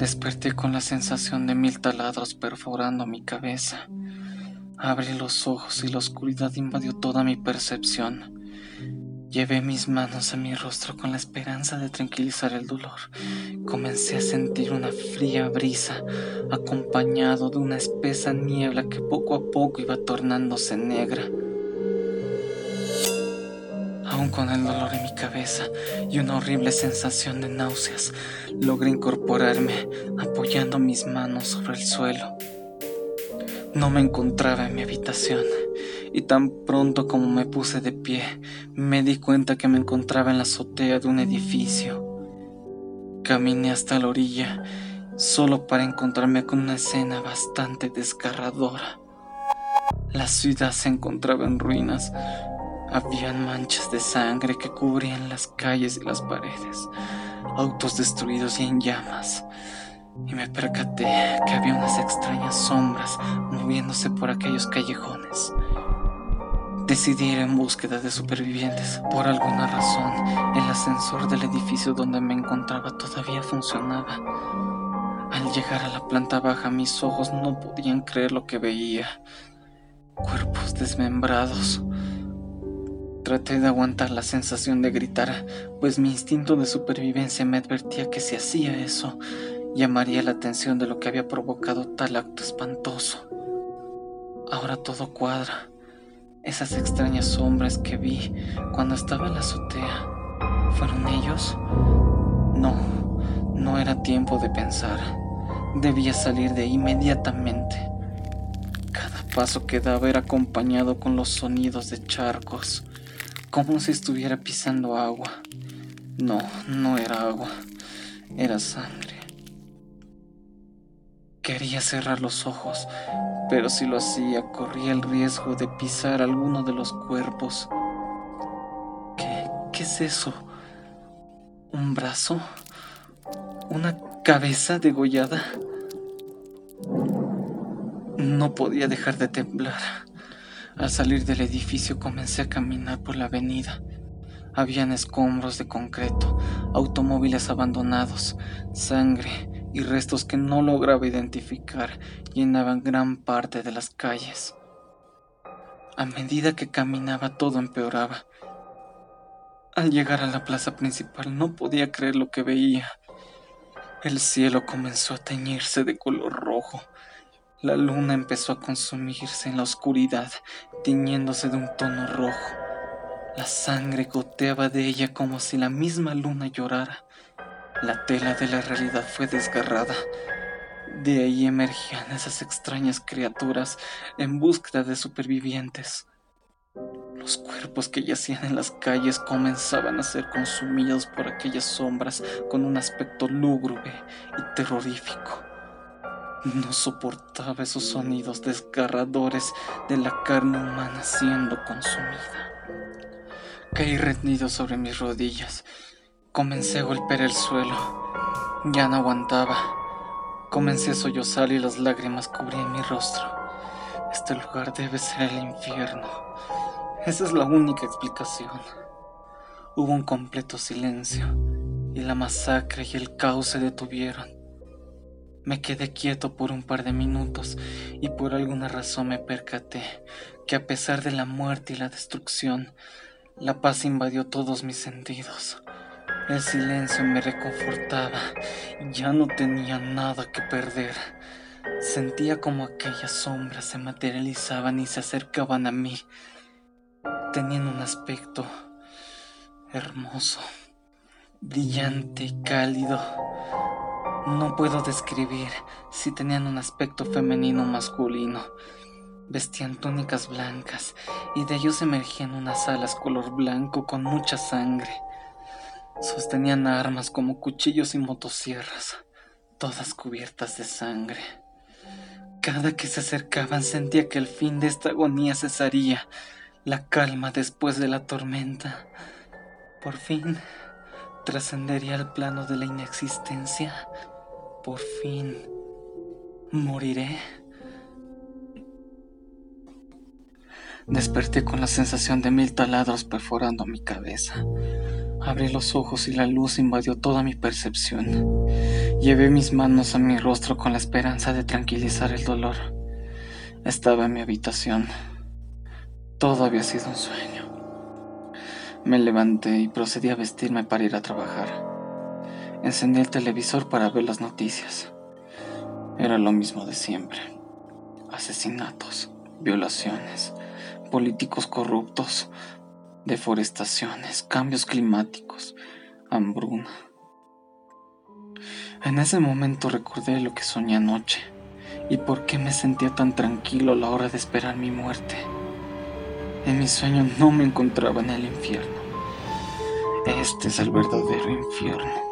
Desperté con la sensación de mil taladros perforando mi cabeza. Abrí los ojos y la oscuridad invadió toda mi percepción. Llevé mis manos a mi rostro con la esperanza de tranquilizar el dolor. Comencé a sentir una fría brisa, acompañado de una espesa niebla que poco a poco iba tornándose negra. Con el dolor en mi cabeza y una horrible sensación de náuseas, logré incorporarme apoyando mis manos sobre el suelo. No me encontraba en mi habitación y tan pronto como me puse de pie, me di cuenta que me encontraba en la azotea de un edificio. Caminé hasta la orilla, solo para encontrarme con una escena bastante desgarradora. La ciudad se encontraba en ruinas. Habían manchas de sangre que cubrían las calles y las paredes, autos destruidos y en llamas y me percaté que había unas extrañas sombras moviéndose por aquellos callejones. Decidí ir en búsqueda de supervivientes. Por alguna razón, el ascensor del edificio donde me encontraba todavía funcionaba. Al llegar a la planta baja, mis ojos no podían creer lo que veía. Cuerpos desmembrados. Traté de aguantar la sensación de gritar, pues mi instinto de supervivencia me advertía que si hacía eso, llamaría la atención de lo que había provocado tal acto espantoso. Ahora todo cuadra. Esas extrañas sombras que vi cuando estaba en la azotea, ¿fueron ellos? No, no era tiempo de pensar. Debía salir de inmediatamente. Cada paso que daba era acompañado con los sonidos de charcos, como si estuviera pisando agua. No, no era agua, era sangre. Quería cerrar los ojos, pero si lo hacía corría el riesgo de pisar alguno de los cuerpos. ¿Qué, qué es eso? ¿Un brazo? ¿Una cabeza degollada? No podía dejar de temblar. Al salir del edificio comencé a caminar por la avenida. Habían escombros de concreto, automóviles abandonados, sangre y restos que no lograba identificar llenaban gran parte de las calles. A medida que caminaba todo empeoraba. Al llegar a la plaza principal no podía creer lo que veía. El cielo comenzó a teñirse de color rojo. La luna empezó a consumirse en la oscuridad, tiñéndose de un tono rojo. La sangre goteaba de ella como si la misma luna llorara. La tela de la realidad fue desgarrada. De ahí emergían esas extrañas criaturas en búsqueda de supervivientes. Los cuerpos que yacían en las calles comenzaban a ser consumidos por aquellas sombras con un aspecto lúgubre y terrorífico. No soportaba esos sonidos desgarradores de la carne humana siendo consumida. Caí rendido sobre mis rodillas Comencé a golpear el suelo. Ya no aguantaba. Comencé a sollozar y las lágrimas cubrían mi rostro. Este lugar debe ser el infierno. Esa es la única explicación. Hubo un completo silencio y la masacre y el caos se detuvieron. Me quedé quieto por un par de minutos y por alguna razón me percaté que a pesar de la muerte y la destrucción, la paz invadió todos mis sentidos. El silencio me reconfortaba. Ya no tenía nada que perder. Sentía como aquellas sombras se materializaban y se acercaban a mí. Tenían un aspecto hermoso, brillante y cálido. No puedo describir si tenían un aspecto femenino o masculino. Vestían túnicas blancas y de ellos emergían unas alas color blanco con mucha sangre. Sostenían armas como cuchillos y motosierras, todas cubiertas de sangre. Cada que se acercaban sentía que el fin de esta agonía cesaría, la calma después de la tormenta. Por fin trascendería al plano de la inexistencia. Por fin moriré. Desperté con la sensación de mil taladros perforando mi cabeza. Abrí los ojos y la luz invadió toda mi percepción. Llevé mis manos a mi rostro con la esperanza de tranquilizar el dolor. Estaba en mi habitación. Todo había sido un sueño. Me levanté y procedí a vestirme para ir a trabajar. Encendí el televisor para ver las noticias. Era lo mismo de siempre. Asesinatos, violaciones, políticos corruptos, deforestaciones, cambios climáticos, hambruna. En ese momento recordé lo que soñé anoche y por qué me sentía tan tranquilo a la hora de esperar mi muerte. En mi sueño no me encontraba en el infierno. Este es el verdadero infierno.